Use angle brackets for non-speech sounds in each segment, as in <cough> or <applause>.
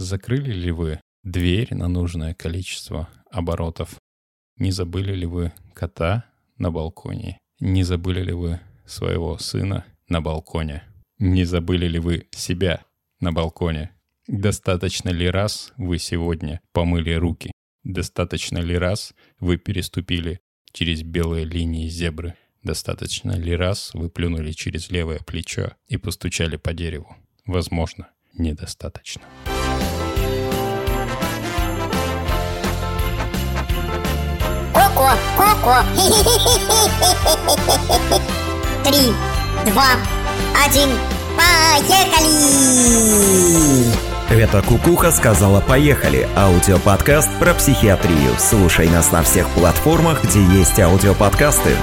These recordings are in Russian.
Закрыли ли вы дверь на нужное количество оборотов? Не забыли ли вы кота на балконе? Не забыли ли вы своего сына на балконе? Не забыли ли вы себя на балконе? Достаточно ли раз вы сегодня помыли руки? Достаточно ли раз вы переступили через белые линии зебры? Достаточно ли раз вы плюнули через левое плечо и постучали по дереву? Возможно, недостаточно. Коко, коко. <laughs> Три, два, один, поехали! Это Кукуха сказала «Поехали» – аудиоподкаст про психиатрию. Слушай нас на всех платформах, где есть аудиоподкасты.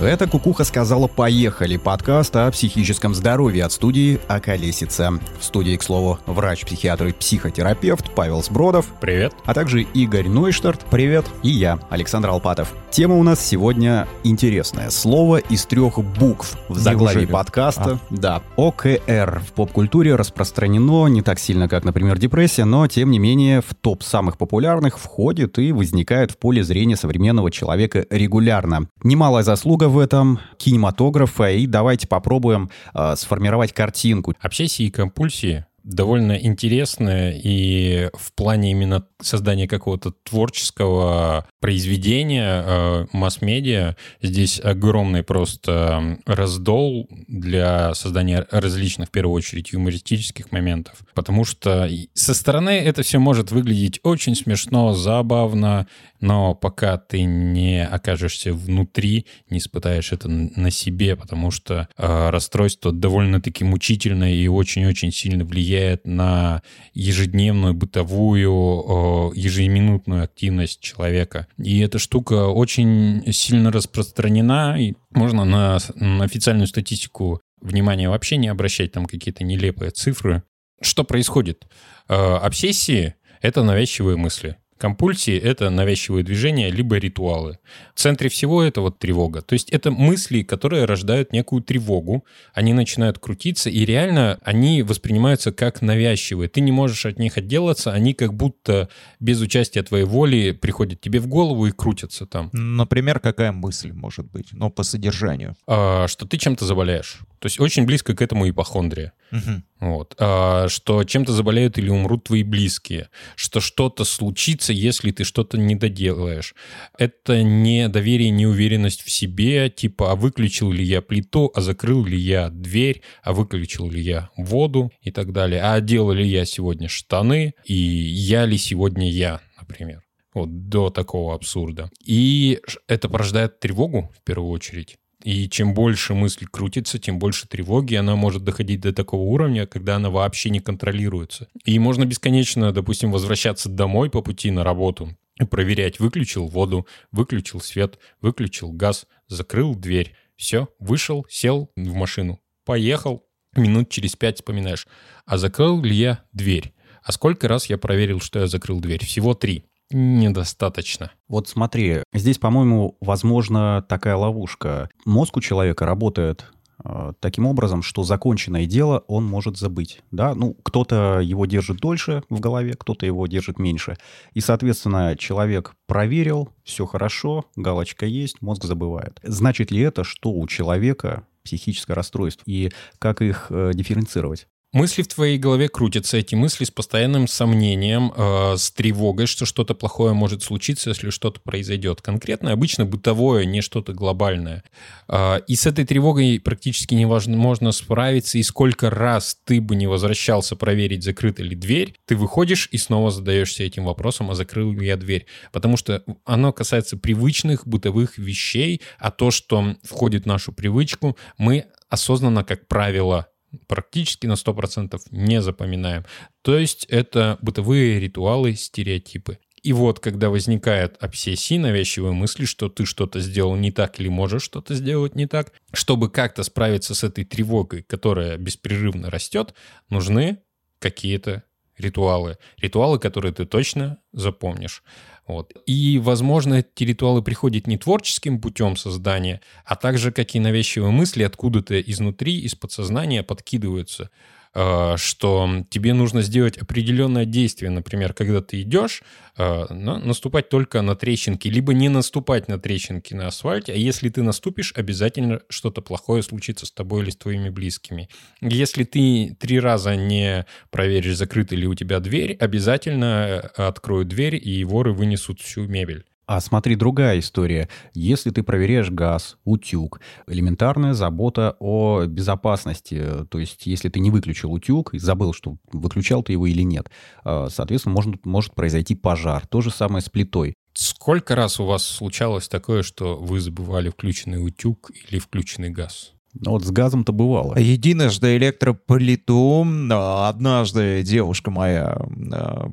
Это «Кукуха сказала «Поехали» подкаст о психическом здоровье от студии «Околесица». В студии, к слову, врач-психиатр и психотерапевт Павел Сбродов. Привет. А также Игорь Нойштарт. Привет. И я, Александр Алпатов. Тема у нас сегодня интересная. Слово из трех букв в заглавии Неужели? подкаста. А. Да, ОКР. В поп-культуре распространено не так сильно, как, например, депрессия, но, тем не менее, в топ самых популярных входит и возникает в поле зрения современного человека регулярно. Немалая заслуга в этом кинематографа, и давайте попробуем э, сформировать картинку. Обсессии и компульсии довольно интересная и в плане именно создания какого-то творческого произведения э, масс-медиа здесь огромный просто раздол для создания различных, в первую очередь, юмористических моментов. Потому что со стороны это все может выглядеть очень смешно, забавно, но пока ты не окажешься внутри, не испытаешь это на себе, потому что э, расстройство довольно-таки мучительное и очень-очень сильно влияет на ежедневную, бытовую, э, ежеминутную активность человека. И эта штука очень сильно распространена, и можно на, на официальную статистику внимания вообще не обращать, там какие-то нелепые цифры. Что происходит? Э, обсессии — это навязчивые мысли. Компульсии — это навязчивые движения, либо ритуалы. В центре всего это вот тревога. То есть это мысли, которые рождают некую тревогу, они начинают крутиться, и реально они воспринимаются как навязчивые. Ты не можешь от них отделаться, они как будто без участия твоей воли приходят тебе в голову и крутятся там. Например, какая мысль может быть, но по содержанию. А, что ты чем-то заболеешь. То есть очень близко к этому ипохондрия. Мгм. Вот. А, что чем-то заболеют или умрут твои близкие. Что что-то случится, если ты что-то не доделаешь. Это не доверие, не уверенность в себе, типа, а выключил ли я плиту, а закрыл ли я дверь, а выключил ли я воду и так далее. А одел ли я сегодня штаны, и я ли сегодня я, например. Вот до такого абсурда. И это порождает тревогу в первую очередь. И чем больше мысль крутится, тем больше тревоги, она может доходить до такого уровня, когда она вообще не контролируется. И можно бесконечно, допустим, возвращаться домой по пути на работу проверять, выключил воду, выключил свет, выключил газ, закрыл дверь. Все, вышел, сел в машину, поехал. Минут через пять вспоминаешь, а закрыл ли я дверь? А сколько раз я проверил, что я закрыл дверь? Всего три. Недостаточно. Вот смотри, здесь, по-моему, возможно такая ловушка. Мозг у человека работает э, таким образом, что законченное дело он может забыть. Да? Ну, кто-то его держит дольше в голове, кто-то его держит меньше. И, соответственно, человек проверил, все хорошо, галочка есть, мозг забывает. Значит ли это, что у человека психическое расстройство? И как их э, дифференцировать? Мысли в твоей голове крутятся, эти мысли с постоянным сомнением, э, с тревогой, что что-то плохое может случиться, если что-то произойдет. Конкретно, обычно бытовое, не что-то глобальное. Э, и с этой тревогой практически невозможно справиться, и сколько раз ты бы не возвращался проверить, закрыта ли дверь, ты выходишь и снова задаешься этим вопросом, а закрыл ли я дверь. Потому что оно касается привычных бытовых вещей, а то, что входит в нашу привычку, мы осознанно, как правило, практически на 100% не запоминаем. То есть это бытовые ритуалы, стереотипы. И вот, когда возникает обсессия, навязчивые мысли, что ты что-то сделал не так или можешь что-то сделать не так, чтобы как-то справиться с этой тревогой, которая беспрерывно растет, нужны какие-то ритуалы. Ритуалы, которые ты точно запомнишь. Вот. И, возможно, эти ритуалы приходят не творческим путем создания, а также как и навязчивые мысли откуда-то изнутри, из подсознания подкидываются. Э, что тебе нужно сделать определенное действие, например, когда ты идешь, э, наступать только на трещинки, либо не наступать на трещинки на асфальте, а если ты наступишь, обязательно что-то плохое случится с тобой или с твоими близкими. Если ты три раза не проверишь, закрыта ли у тебя дверь, обязательно э, откроют дверь, и воры вынесут всю мебель. А смотри, другая история. Если ты проверяешь газ, утюг, элементарная забота о безопасности. То есть, если ты не выключил утюг и забыл, что выключал ты его или нет, а, соответственно, может, может произойти пожар. То же самое с плитой. Сколько раз у вас случалось такое, что вы забывали включенный утюг или включенный газ? Ну вот с газом-то бывало. Единожды электроплиту, однажды девушка моя, а,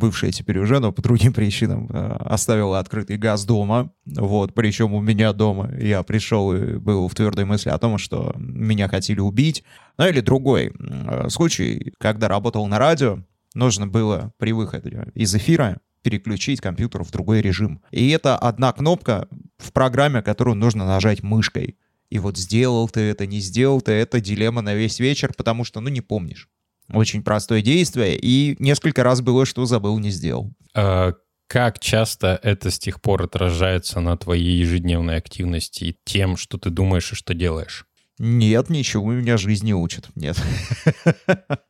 бывшая теперь уже, но по другим причинам, а, оставила открытый газ дома. Вот, причем у меня дома. Я пришел и был в твердой мысли о том, что меня хотели убить. Ну или другой случай, когда работал на радио, нужно было при выходе из эфира переключить компьютер в другой режим. И это одна кнопка в программе, которую нужно нажать мышкой. И вот сделал ты это, не сделал ты это, дилемма на весь вечер, потому что, ну, не помнишь. Очень простое действие, и несколько раз было, что забыл, не сделал. А, как часто это с тех пор отражается на твоей ежедневной активности и тем, что ты думаешь и что делаешь? Нет, ничего меня жизнь не учит. Нет. <laughs>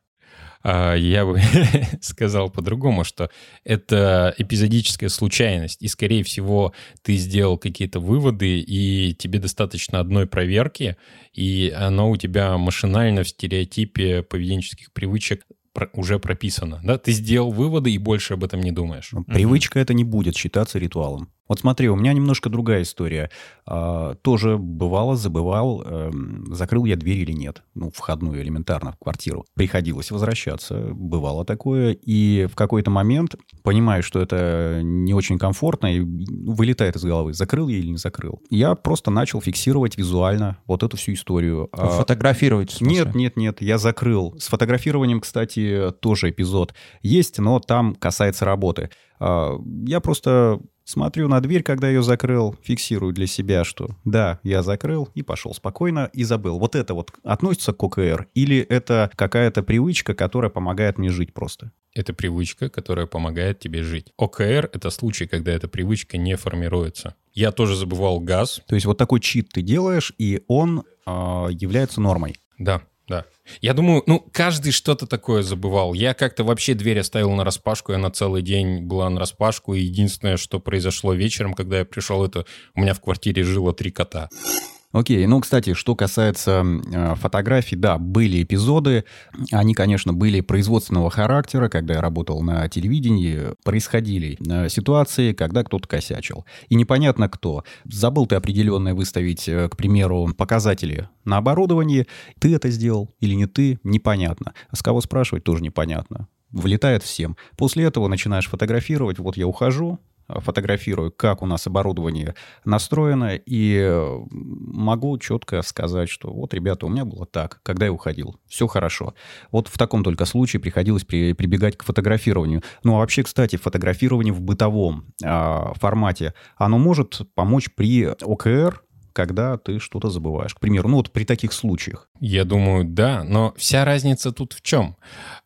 А, я бы <laughs> сказал по-другому, что это эпизодическая случайность, и, скорее всего, ты сделал какие-то выводы, и тебе достаточно одной проверки, и оно у тебя машинально в стереотипе поведенческих привычек уже прописано. Да? Ты сделал выводы и больше об этом не думаешь. Привычка mm-hmm. это не будет считаться ритуалом. Вот смотри, у меня немножко другая история. А, тоже бывало, забывал, э, закрыл я дверь или нет. Ну, входную элементарно в квартиру. Приходилось возвращаться. Бывало такое. И в какой-то момент понимаю, что это не очень комфортно, и вылетает из головы, закрыл я или не закрыл. Я просто начал фиксировать визуально вот эту всю историю. А, Фотографировать? Нет, нет, нет, я закрыл. С фотографированием, кстати, тоже эпизод есть, но там касается работы. А, я просто Смотрю на дверь, когда ее закрыл, фиксирую для себя, что да, я закрыл и пошел спокойно и забыл. Вот это вот относится к ОКР или это какая-то привычка, которая помогает мне жить просто? Это привычка, которая помогает тебе жить. ОКР — это случай, когда эта привычка не формируется. Я тоже забывал газ. То есть вот такой чит ты делаешь, и он э, является нормой. Да, да. Я думаю, ну, каждый что-то такое забывал. Я как-то вообще дверь оставил на распашку, и она целый день была на распашку, и единственное, что произошло вечером, когда я пришел, это у меня в квартире жило три кота. Окей, ну, кстати, что касается э, фотографий, да, были эпизоды, они, конечно, были производственного характера, когда я работал на телевидении, происходили э, ситуации, когда кто-то косячил. И непонятно кто. Забыл ты определенное выставить, э, к примеру, показатели на оборудовании, ты это сделал или не ты, непонятно. А с кого спрашивать, тоже непонятно влетает всем. После этого начинаешь фотографировать, вот я ухожу, фотографирую, как у нас оборудование настроено, и могу четко сказать, что вот, ребята, у меня было так, когда я уходил, все хорошо. Вот в таком только случае приходилось при, прибегать к фотографированию. Ну, а вообще, кстати, фотографирование в бытовом э, формате, оно может помочь при ОКР, когда ты что-то забываешь. К примеру, ну вот при таких случаях. Я думаю, да, но вся разница тут в чем?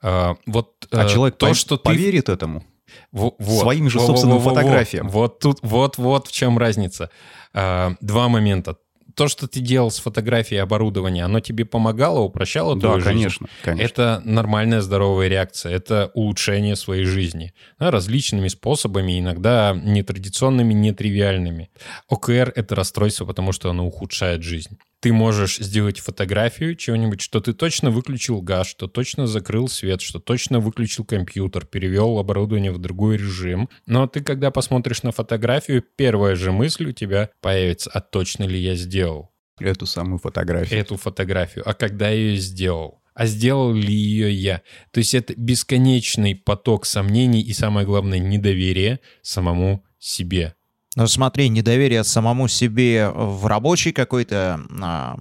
А, вот а э, человек то, по- что поверит ты... этому? Вот, Своим же собственным во, во, фотографиям. Вот тут, вот, вот в чем разница. А, два момента. То, что ты делал с фотографией оборудования, оно тебе помогало, упрощало да, твою конечно, жизнь? конечно. Это нормальная здоровая реакция, это улучшение своей жизни. Да, различными способами, иногда нетрадиционными, нетривиальными. ОКР — это расстройство, потому что оно ухудшает жизнь ты можешь сделать фотографию чего-нибудь, что ты точно выключил газ, что точно закрыл свет, что точно выключил компьютер, перевел оборудование в другой режим. Но ты, когда посмотришь на фотографию, первая же мысль у тебя появится, а точно ли я сделал? Эту самую фотографию. Эту фотографию. А когда я ее сделал? а сделал ли ее я. То есть это бесконечный поток сомнений и, самое главное, недоверие самому себе. Ну смотри, недоверие самому себе в рабочей какой-то а,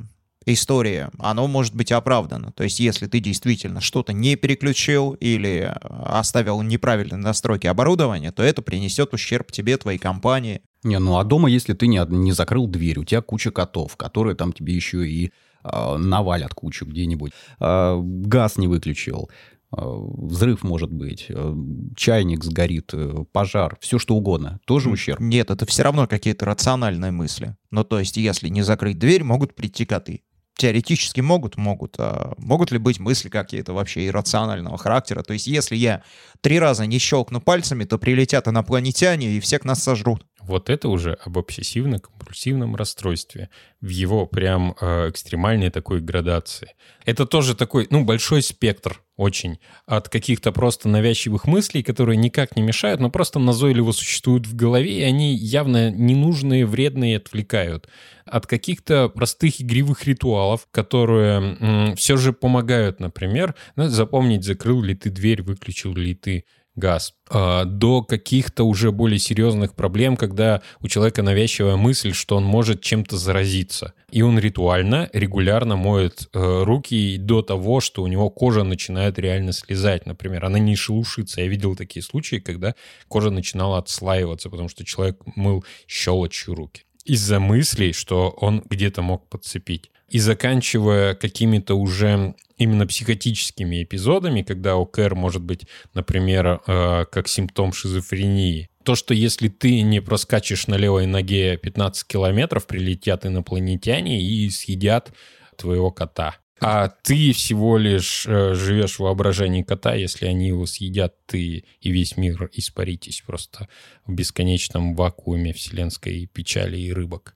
истории, оно может быть оправдано. То есть, если ты действительно что-то не переключил или оставил неправильные настройки оборудования, то это принесет ущерб тебе, твоей компании. Не, ну а дома, если ты не, не закрыл дверь, у тебя куча котов, которые там тебе еще и э, навалят кучу где-нибудь. Э, газ не выключил, взрыв может быть, э, чайник сгорит, э, пожар, все что угодно. Тоже ущерб? Нет, это все равно какие-то рациональные мысли. Ну, то есть, если не закрыть дверь, могут прийти коты. Теоретически могут, могут. А могут ли быть мысли какие-то вообще иррационального характера? То есть, если я три раза не щелкну пальцами, то прилетят инопланетяне и всех нас сожрут. Вот это уже об обсессивно-компульсивном расстройстве в его прям э, экстремальной такой градации. Это тоже такой, ну, большой спектр очень от каких-то просто навязчивых мыслей, которые никак не мешают, но просто назойливо существуют в голове, и они явно ненужные, вредные, отвлекают. От каких-то простых игривых ритуалов, которые м, все же помогают, например, ну, запомнить, закрыл ли ты дверь, выключил ли ты газ, а, до каких-то уже более серьезных проблем, когда у человека навязчивая мысль, что он может чем-то заразиться. И он ритуально, регулярно моет э, руки до того, что у него кожа начинает реально слезать. Например, она не шелушится. Я видел такие случаи, когда кожа начинала отслаиваться, потому что человек мыл щелочью руки. Из-за мыслей, что он где-то мог подцепить и заканчивая какими-то уже именно психотическими эпизодами, когда ОКР может быть, например, э, как симптом шизофрении. То, что если ты не проскачешь на левой ноге 15 километров, прилетят инопланетяне и съедят твоего кота. А ты всего лишь э, живешь в воображении кота, если они его съедят, ты и весь мир испаритесь просто в бесконечном вакууме вселенской печали и рыбок.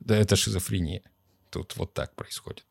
Да это шизофрения. Тут вот так происходит.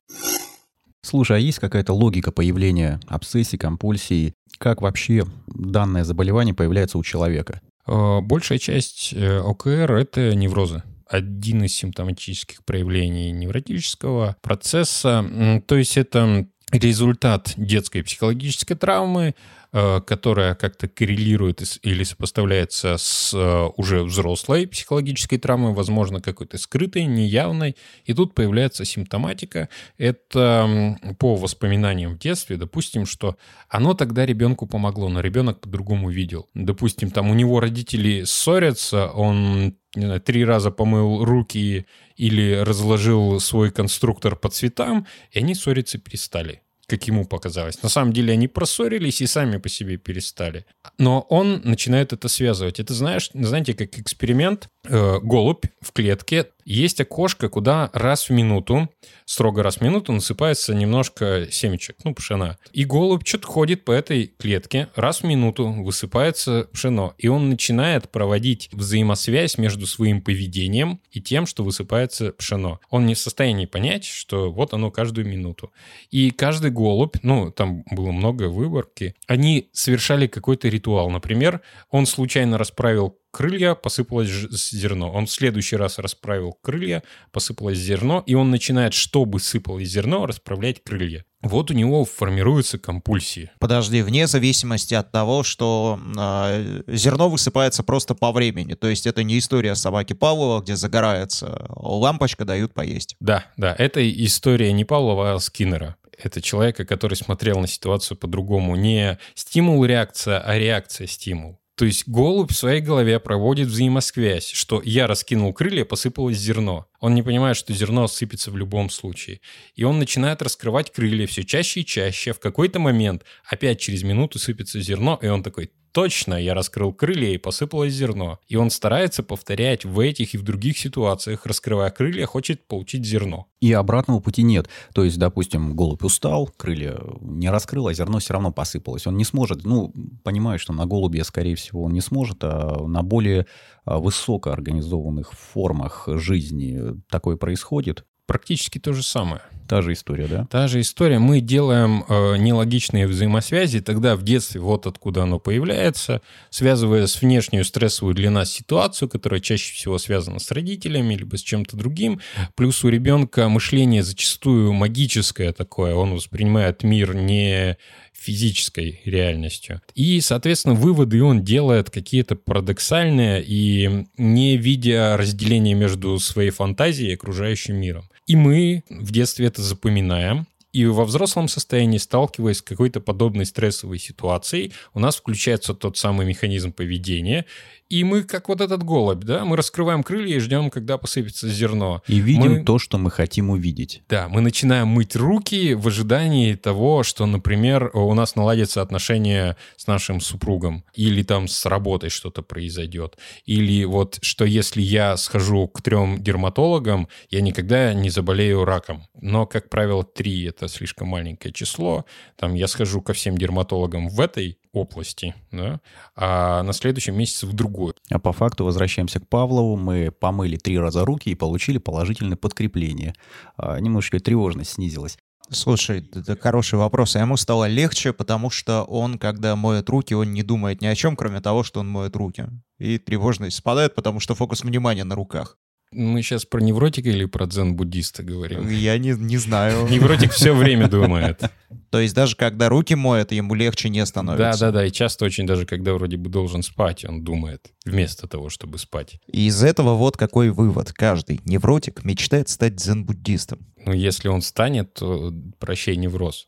Слушай, а есть какая-то логика появления обсессий, компульсий? Как вообще данное заболевание появляется у человека? Э, большая часть э, ОКР – это неврозы один из симптоматических проявлений невротического процесса. То есть это результат детской психологической травмы, которая как-то коррелирует или сопоставляется с э, уже взрослой психологической травмой, возможно, какой-то скрытой, неявной. И тут появляется симптоматика. Это по воспоминаниям в детстве, допустим, что оно тогда ребенку помогло, но ребенок по-другому видел. Допустим, там у него родители ссорятся, он не знаю, три раза помыл руки или разложил свой конструктор по цветам, и они ссориться перестали как ему показалось. На самом деле они проссорились и сами по себе перестали. Но он начинает это связывать. Это, знаешь, знаете, как эксперимент. Э, голубь в клетке есть окошко, куда раз в минуту, строго раз в минуту насыпается немножко семечек, ну, пшена. И голубь что-то ходит по этой клетке, раз в минуту высыпается пшено. И он начинает проводить взаимосвязь между своим поведением и тем, что высыпается пшено. Он не в состоянии понять, что вот оно каждую минуту. И каждый голубь, ну, там было много выборки, они совершали какой-то ритуал. Например, он случайно расправил крылья, посыпалось зерно. Он в следующий раз расправил крылья, посыпалось зерно, и он начинает, чтобы сыпалось зерно, расправлять крылья. Вот у него формируются компульсии. Подожди, вне зависимости от того, что э, зерно высыпается просто по времени. То есть это не история собаки Павлова, где загорается лампочка, дают поесть. Да, да, это история не Павлова, а Скиннера. Это человека, который смотрел на ситуацию по-другому. Не стимул-реакция, а реакция-стимул. То есть голубь в своей голове проводит взаимосвязь, что я раскинул крылья, посыпалось зерно. Он не понимает, что зерно сыпется в любом случае. И он начинает раскрывать крылья все чаще и чаще. В какой-то момент опять через минуту сыпется зерно, и он такой, точно, я раскрыл крылья и посыпалось зерно. И он старается повторять в этих и в других ситуациях, раскрывая крылья, хочет получить зерно. И обратного пути нет. То есть, допустим, голубь устал, крылья не раскрыл, а зерно все равно посыпалось. Он не сможет, ну, понимаю, что на голубе, скорее всего, он не сможет, а на более а, высокоорганизованных формах жизни такое происходит. Практически то же самое. Та же история, да? Та же история. Мы делаем э, нелогичные взаимосвязи, тогда в детстве вот откуда оно появляется, связывая с внешнюю стрессовую для нас ситуацию, которая чаще всего связана с родителями, либо с чем-то другим. Плюс у ребенка мышление зачастую магическое такое, он воспринимает мир не физической реальностью. И, соответственно, выводы он делает какие-то парадоксальные и не видя разделения между своей фантазией и окружающим миром. И мы в детстве это запоминаем, и во взрослом состоянии, сталкиваясь с какой-то подобной стрессовой ситуацией, у нас включается тот самый механизм поведения, и мы, как вот этот голубь, да, мы раскрываем крылья и ждем, когда посыпется зерно. И видим Мы- то, что мы хотим увидеть. Да, мы начинаем мыть руки в ожидании того, что, например, у нас наладятся отношения с нашим супругом, или там с работой что-то произойдет, или вот что если я схожу к трем дерматологам, я никогда не заболею раком. Но, как правило, три — это слишком маленькое число. Там я схожу ко всем дерматологам в этой области, да, а на следующем месяце в другой. А по факту возвращаемся к Павлову. Мы помыли три раза руки и получили положительное подкрепление. А, Немножечко тревожность снизилась. Слушай, это хороший вопрос. А ему стало легче, потому что он, когда моет руки, он не думает ни о чем, кроме того, что он моет руки. И тревожность спадает, потому что фокус внимания на руках. Мы сейчас про невротика или про дзен-буддиста говорим? Я не, не знаю. Невротик все <laughs> время думает. То есть даже когда руки моет, ему легче не Да, становится. да, да. И часто очень даже, когда вроде бы должен спать, он думает вместо того, чтобы спать. И из этого вот какой вывод. Каждый невротик мечтает стать дзен-буддистом. Но если он станет, то прощай невроз.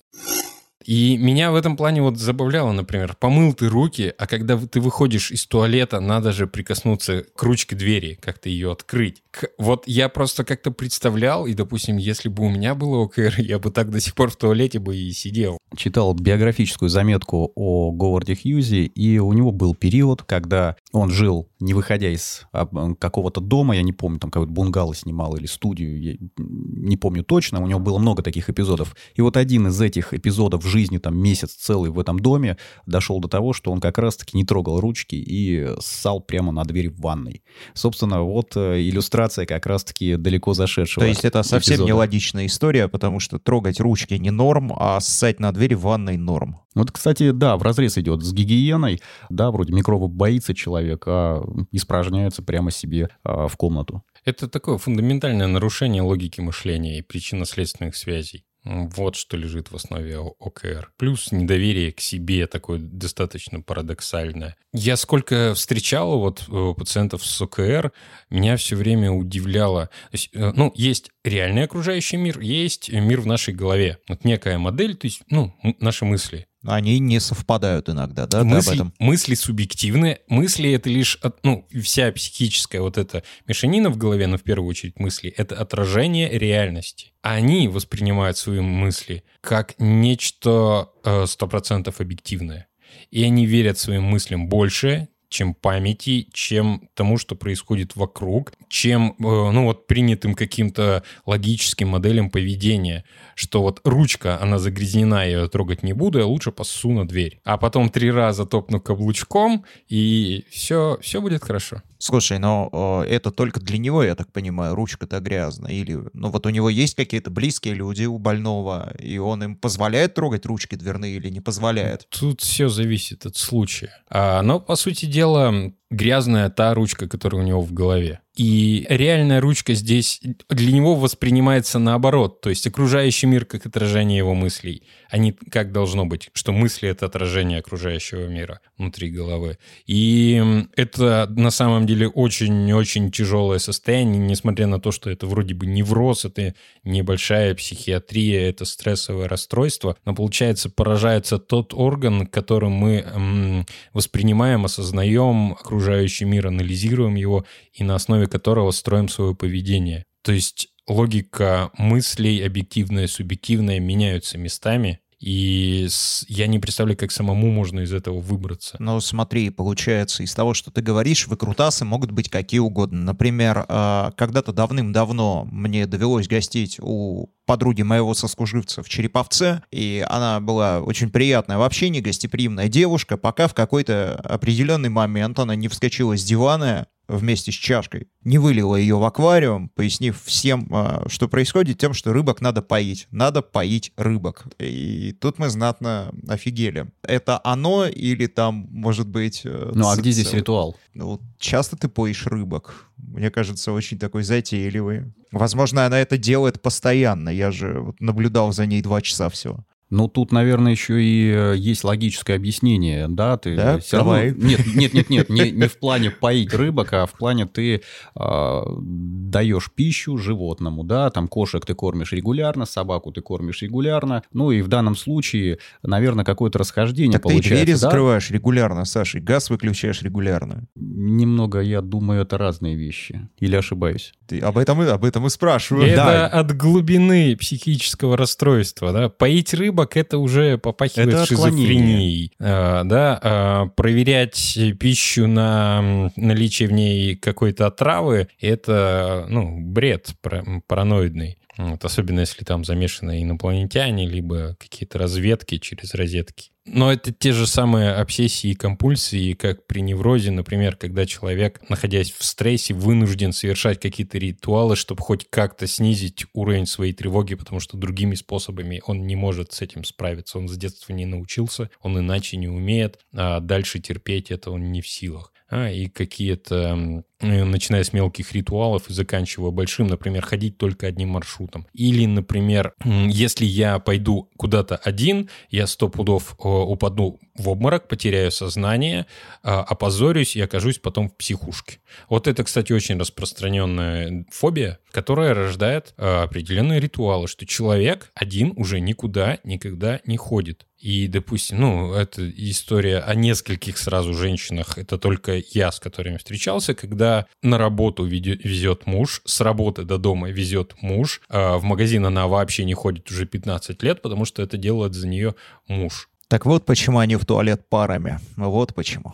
И меня в этом плане вот забавляло, например, помыл ты руки, а когда ты выходишь из туалета, надо же прикоснуться к ручке двери, как-то ее открыть. Вот я просто как-то представлял, и, допустим, если бы у меня было ОКР, я бы так до сих пор в туалете бы и сидел. Читал биографическую заметку о Говарде Хьюзи, и у него был период, когда он жил, не выходя из а, какого-то дома, я не помню, там какой-то бунгало снимал или студию, я не помню точно, у него было много таких эпизодов. И вот один из этих эпизодов в жизни, там месяц целый в этом доме, дошел до того, что он как раз-таки не трогал ручки и ссал прямо на дверь в ванной. Собственно, вот э, иллюстрация как раз-таки далеко зашедшего То есть это совсем эпизода. нелогичная история, потому что трогать ручки не норм, а ссать на двери в ванной норм. Вот, кстати, да, в разрез идет с гигиеной. Да, вроде микробов боится человек, а испражняется прямо себе а, в комнату. Это такое фундаментальное нарушение логики мышления и причинно-следственных связей. Вот что лежит в основе ОКР. Плюс недоверие к себе такое достаточно парадоксальное. Я сколько встречал вот э, пациентов с ОКР, меня все время удивляло. Есть, э, ну, есть реальный окружающий мир, есть мир в нашей голове. Вот некая модель, то есть, ну, наши мысли. Они не совпадают иногда, да, ты об мысли, этом? мысли субъективны. Мысли — это лишь, от- ну, вся психическая вот эта мешанина в голове, но в первую очередь мысли, это отражение реальности. Они воспринимают свои мысли как нечто э, 100% объективное. И они верят своим мыслям больше, чем памяти, чем тому, что происходит вокруг, чем, э, ну, вот принятым каким-то логическим моделям поведения, что вот ручка, она загрязнена, я ее трогать не буду, я лучше посу на дверь. А потом три раза топну каблучком, и все, все будет хорошо. Слушай, но э, это только для него, я так понимаю, ручка-то грязная. Или, ну вот у него есть какие-то близкие люди у больного, и он им позволяет трогать ручки дверные или не позволяет? Тут все зависит от случая. А, но, по сути дела, грязная та ручка, которая у него в голове. И реальная ручка здесь для него воспринимается наоборот. То есть окружающий мир как отражение его мыслей, а не как должно быть, что мысли — это отражение окружающего мира внутри головы. И это на самом деле очень-очень тяжелое состояние, несмотря на то, что это вроде бы невроз, это небольшая психиатрия, это стрессовое расстройство, но получается поражается тот орган, которым мы м, воспринимаем, осознаем окружающий мир, анализируем его и на основе которого строим свое поведение. То есть логика мыслей, объективная, субъективная, меняются местами, и я не представляю, как самому можно из этого выбраться. Ну, смотри, получается, из того, что ты говоришь, выкрутасы могут быть какие угодно. Например, э, когда-то давным-давно мне довелось гостить у подруги моего сослуживца в Череповце, и она была очень приятная в общении, гостеприимная девушка, пока в какой-то определенный момент она не вскочила с дивана вместе с чашкой, не вылила ее в аквариум, пояснив всем, а, что происходит тем, что рыбок надо поить. Надо поить рыбок. И тут мы знатно офигели. Это оно или там, может быть... э, Ну а где здесь ритуал? Ну, часто ты поишь рыбок. Мне кажется, очень такой затейливый. Возможно, она это делает постоянно. Я же наблюдал за ней два часа всего. Ну, тут, наверное, еще и э, есть логическое объяснение, да? Ты Да? всё равно-. Нет, нет, нет, нет, не, не в <laughs> плане поить рыбок, а в плане ты а, даешь пищу животному, да? Там кошек ты кормишь регулярно, собаку ты кормишь регулярно. Ну, и в данном случае, наверное, какое-то расхождение Так ты получается, двери да? закрываешь регулярно, Саша, и газ выключаешь регулярно. Немного, я думаю, это разные вещи. Или ошибаюсь? Ты об этом и об этом и спрашиваю. Это Да. от глубины психического расстройства, да. Поить рыбок это уже попахивает Это шизофренией, А, да. А, проверять пищу на наличие в ней какой-то отравы это, ну, бред пара- параноидный. Вот, особенно если там замешаны инопланетяне, либо какие-то разведки через розетки. Но это те же самые обсессии и компульсии, как при неврозе, например, когда человек, находясь в стрессе, вынужден совершать какие-то ритуалы, чтобы хоть как-то снизить уровень своей тревоги, потому что другими способами он не может с этим справиться. Он с детства не научился, он иначе не умеет, а дальше терпеть это он не в силах. А, и какие-то, начиная с мелких ритуалов и заканчивая большим, например, ходить только одним маршрутом. Или, например, если я пойду куда-то один, я сто пудов э, упаду в обморок, потеряю сознание, а, опозорюсь и окажусь потом в психушке. Вот это, кстати, очень распространенная фобия, которая рождает определенные ритуалы, что человек один уже никуда никогда не ходит. И, допустим, ну, это история о нескольких сразу женщинах. Это только я, с которыми встречался, когда на работу везет муж, с работы до дома везет муж, а в магазин она вообще не ходит уже 15 лет, потому что это делает за нее муж. Так вот почему они в туалет парами. Вот почему.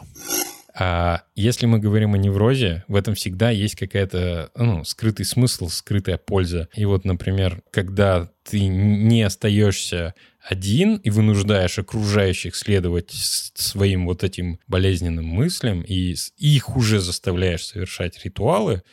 А если мы говорим о неврозе, в этом всегда есть какая-то, ну, скрытый смысл, скрытая польза. И вот, например, когда ты не остаешься один и вынуждаешь окружающих следовать своим вот этим болезненным мыслям, и их уже заставляешь совершать ритуалы,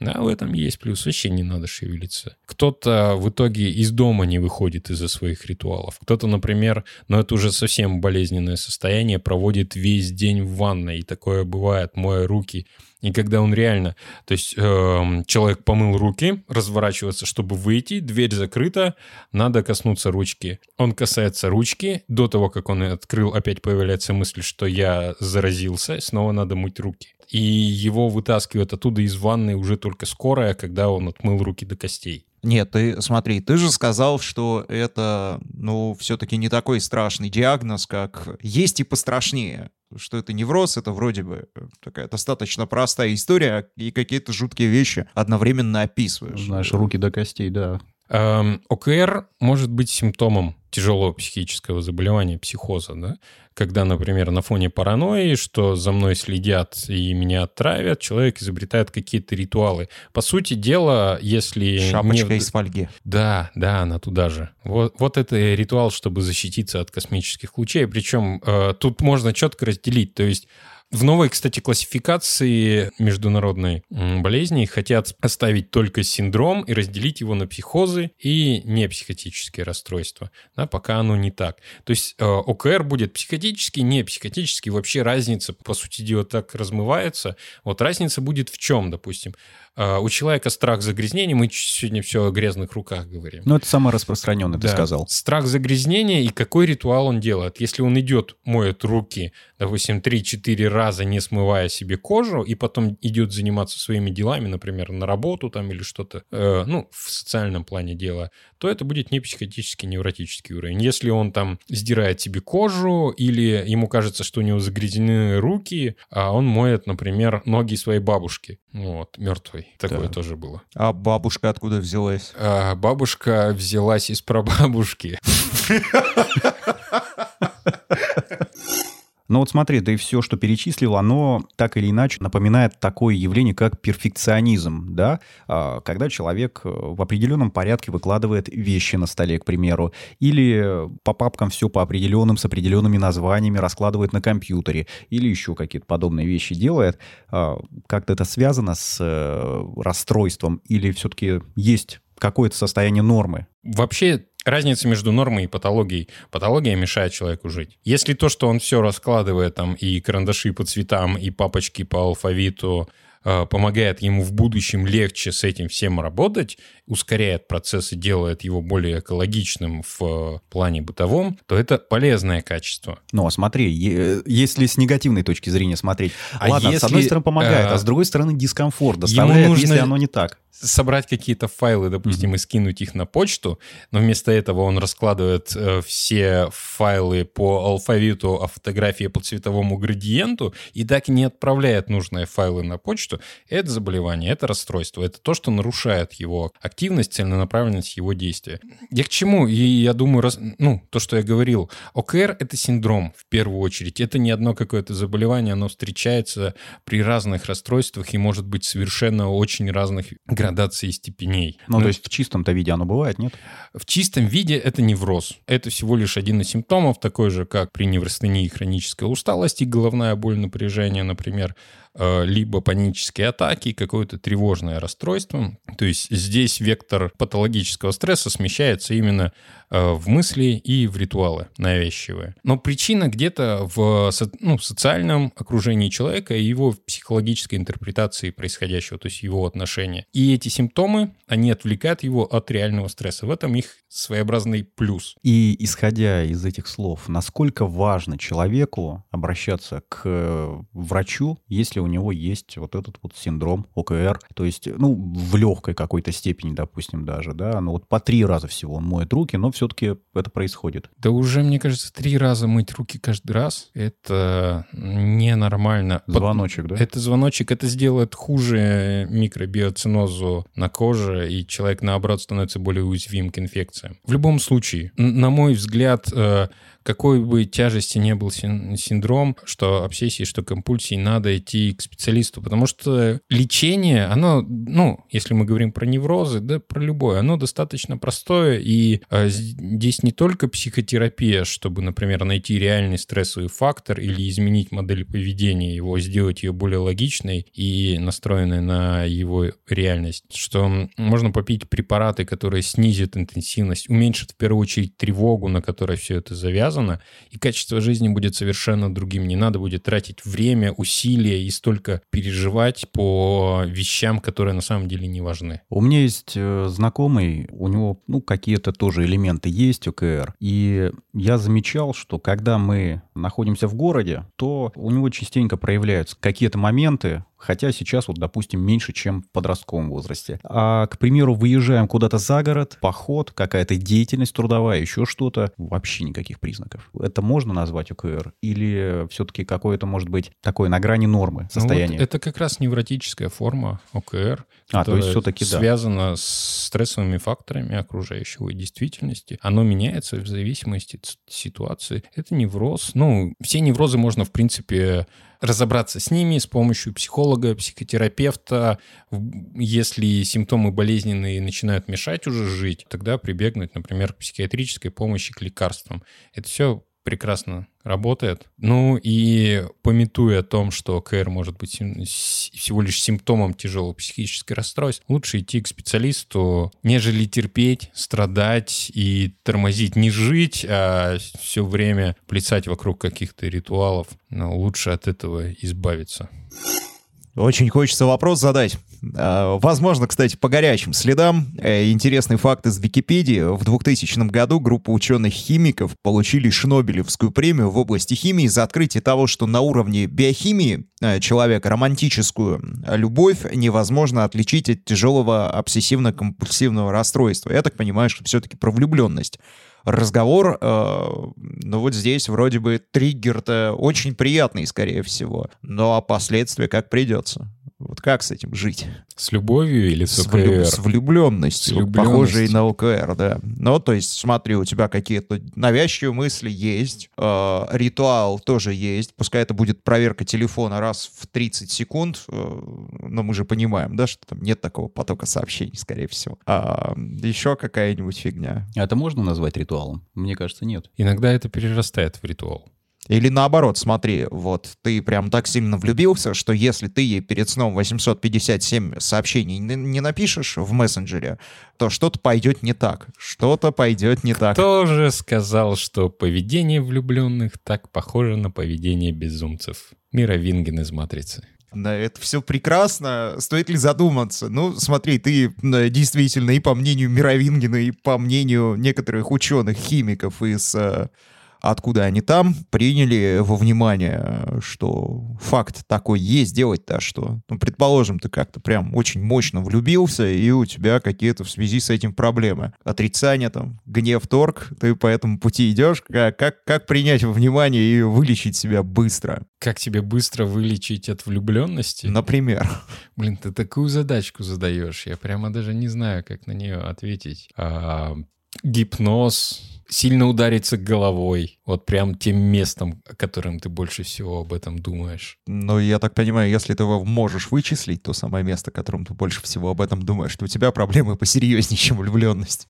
да, в этом есть плюс. Вообще не надо шевелиться. Кто-то в итоге из дома не выходит из-за своих ритуалов. Кто-то, например, но это уже совсем болезненное состояние, проводит весь день в ванной. И такое бывает, моя руки. И когда он реально... То есть эм, человек помыл руки, разворачивается, чтобы выйти, дверь закрыта, надо коснуться ручки. Он касается ручки, до того, как он открыл, опять появляется мысль, что я заразился, снова надо мыть руки. И его вытаскивают оттуда из ванной уже только скорая, когда он отмыл руки до костей. Нет, ты смотри, ты же сказал, что это, ну, все-таки не такой страшный диагноз, как есть и пострашнее. Что это невроз, это вроде бы такая достаточно простая история, и какие-то жуткие вещи одновременно описываешь. Знаешь, руки до костей, да. Эм, ОКР может быть симптомом тяжелого психического заболевания, психоза, да? Когда, например, на фоне паранойи, что за мной следят и меня отравят, человек изобретает какие-то ритуалы. По сути дела, если... Шапочка не- из фольги. Да, да, она туда же. Вот, вот это ритуал, чтобы защититься от космических лучей. Причем э, тут можно четко разделить. То есть в новой, кстати, классификации международной болезни хотят оставить только синдром и разделить его на психозы и непсихотические расстройства. Да, пока оно не так. То есть э, ОКР будет психотический, не психотический. Вообще разница, по сути дела, так размывается. Вот разница будет в чем, допустим. Э, у человека страх загрязнения, мы сегодня все о грязных руках говорим. Ну, это самое распространенное, ты Да. сказал. Страх загрязнения и какой ритуал он делает. Если он идет, моет руки, допустим, 3-4 раза, не смывая себе кожу, и потом идет заниматься своими делами, например, на работу там или что-то, э, ну, в социальном плане дела, то это будет не психотический, невротический уровень. Если он там сдирает себе кожу или ему кажется, что у него загрязнены руки, а он моет, например, ноги своей бабушки, вот, мертвой. Такое Да. тоже было. А бабушка откуда взялась? А, бабушка взялась из прабабушки. <laughs> Ну вот смотри, ты все, что перечислил, оно так или иначе напоминает такое явление, как перфекционизм, да? А, Когда человек э, в определенном порядке выкладывает вещи на столе, к примеру, или по папкам все по определенным, с определенными названиями раскладывает на компьютере, или еще какие-то подобные вещи делает. А, Как-то это связано с э, расстройством, или все-таки есть какое-то состояние нормы? Вообще разница между нормой и патологией. Патология мешает человеку жить. Если то, что он все раскладывает, там и карандаши по цветам, и папочки по алфавиту, помогает ему в будущем легче с этим всем работать, ускоряет процесс и делает его более экологичным в э, плане бытовом, то это полезное качество. Ну, а смотри, если с негативной точки зрения смотреть, А ладно, с если, одной стороны помогает, э, а с другой стороны дискомфорт доставляет, нужно- если оно не так. собрать какие-то файлы, допустим, и скинуть их на почту, но вместо этого он раскладывает э, все файлы по алфавиту, а фотографии по цветовому градиенту и так и не отправляет нужные файлы на почту, это заболевание, это расстройство, это то, что нарушает его активность, целенаправленность его действия. Я к чему? И я думаю, раз, ну, то, что я говорил, ОКР — это синдром в первую очередь. Это не одно какое-то заболевание, оно встречается при разных расстройствах и может быть совершенно очень разных градаций и степеней. Ну, Ну, то есть в чистом-то виде оно бывает, нет? в чистом виде это невроз. Это всего лишь один из симптомов, такой же, как при неврастении хроническая усталость и головная боль, напряжение, например, либо панические атаки, какое-то тревожное расстройство. То есть здесь вектор патологического стресса смещается именно э, в мысли и в ритуалы навязчивые. Но причина где-то в ну, социальном окружении человека и его психологической интерпретации происходящего, то есть его отношения. И эти симптомы, они отвлекают его от реального стресса. В этом их своеобразный плюс. И исходя из этих слов, насколько важно человеку обращаться к э, врачу, если у него есть вот этот вот синдром ОКР, то есть, ну, в легкой какой-то степени, допустим, даже, да, ну вот по три раза всего он моет руки, но все-таки это происходит. Да уже, мне кажется, три раза мыть руки каждый раз, это ненормально. Звоночек, да? Это звоночек, это сделает хуже микробиоцинозу на коже, и человек, наоборот, становится более уязвим к инфекциям. В любом случае, на мой взгляд, э, какой бы тяжести не был син- синдром, что обсессии, что компульсии, надо идти к специалисту, потому что лечение, оно, ну, если мы говорим про неврозы, да, про любое, оно достаточно простое, и э, здесь не только психотерапия, чтобы, например, найти реальный стрессовый фактор или изменить модель поведения его, сделать ее более логичной и настроенной на его реальность, что можно попить препараты, которые снизят интенсивность, уменьшат в первую очередь тревогу, на которой все это завязано, и качество жизни будет совершенно другим. Не надо будет тратить время, усилия и столько переживать по вещам, которые на самом деле не важны. У меня есть э, знакомый, у него, ну, какие-то тоже элементы есть ОКР. И я замечал, что когда мы находимся в городе, то у него частенько проявляются какие-то моменты, хотя сейчас вот, допустим, меньше, чем в подростковом возрасте. А, к примеру, выезжаем куда-то за город, поход, какая-то деятельность трудовая, еще что-то, вообще никаких признаков. Это можно назвать ОКР? Или все-таки какое-то, может быть, такое на грани нормы Ну вот состояние? это как раз невротическая форма ОКР, А, то есть которая всё-таки да. с стрессовыми факторами окружающего действительности. Оно меняется в зависимости от ситуации. Это невроз. Ну, все неврозы можно, в принципе, разобраться с ними с помощью психолога, психотерапевта. Если симптомы болезненные начинают мешать уже жить, тогда прибегнуть, например, к психиатрической помощи, к лекарствам. Это все прекрасно работает. Ну и пометуя о том, что КР может быть всего лишь симптомом тяжелого психического расстройства, лучше идти к специалисту, нежели терпеть, страдать и тормозить, не жить, а все время плясать вокруг каких-то ритуалов. Но лучше от этого избавиться. Очень хочется вопрос задать. А, Возможно, кстати, по горячим следам. Э, Интересный факт из Википедии. В 2000 году группа ученых-химиков получили Шнобелевскую премию в области химии за открытие того, что на уровне биохимии э, человека романтическую любовь невозможно отличить от тяжелого обсессивно-компульсивного расстройства. Я так понимаю, что все-таки про влюбленность разговор, э, ну вот здесь вроде бы триггер-то очень приятный, скорее всего, но а последствия как придется. Вот как с этим жить? С любовью или с С, влю- ОКР? с влюбленностью, С влюбленностью. похожей на ОКР, да. Ну, то есть, смотри, у тебя какие-то навязчивые мысли есть, э, ритуал тоже есть, пускай это будет проверка телефона раз в 30 секунд, э, но мы же понимаем, да, что там нет такого потока сообщений, скорее всего. А, еще какая-нибудь фигня. Это можно назвать ритуалом? Мне кажется, нет. Иногда это перерастает в ритуал. Или наоборот, смотри, вот ты прям так сильно влюбился, что если ты ей перед сном 857 сообщений не, напишешь в мессенджере, то что-то пойдет не так. Что-то пойдет не так. Кто же сказал, что поведение влюбленных так похоже на поведение безумцев? Мира Винген из «Матрицы». Да, это все прекрасно. Стоит ли задуматься? Ну, смотри, ты э, действительно и по мнению Мировингина, и по мнению некоторых ученых, химиков из э, откуда они там, приняли во внимание, что факт такой есть, делать-то что? Ну, предположим, ты как-то прям очень мощно влюбился, и у тебя какие-то в связи с этим проблемы. Отрицание, там, гнев, торг, ты по этому пути идешь. Как, как, как принять во внимание и вылечить себя быстро? Как тебе быстро вылечить от влюбленности? Например. Блин, ты такую задачку задаешь. Я прямо даже не знаю, как на нее ответить. А, гипноз, сильно удариться головой, вот прям тем местом, которым ты больше всего об этом думаешь. Но я так понимаю, если ты его можешь вычислить, то самое место, которым ты больше всего об этом думаешь, то у тебя проблемы посерьезнее, <laughs> чем влюбленность.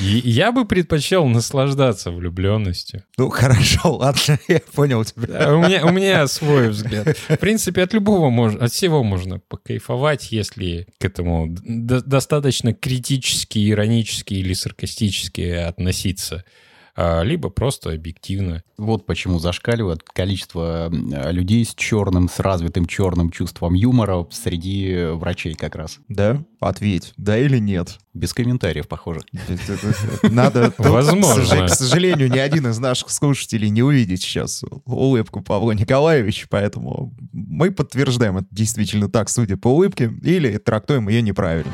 Я бы предпочел наслаждаться влюбленностью. Ну, хорошо, <laughs> ладно, я понял тебя. У, меня, у меня свой взгляд. В принципе, от любого можно, от всего можно покайфовать, если к этому до- достаточно критически, иронически или саркастически относиться либо просто объективно. Вот почему зашкаливает количество людей с черным, с развитым черным чувством юмора среди врачей как раз. Да? Ответь, да или нет? Без комментариев, похоже. Надо... Возможно. К сожалению, ни один из наших слушателей не увидит сейчас улыбку Павла Николаевича, поэтому мы подтверждаем, это действительно так, судя по улыбке, или трактуем ее неправильно.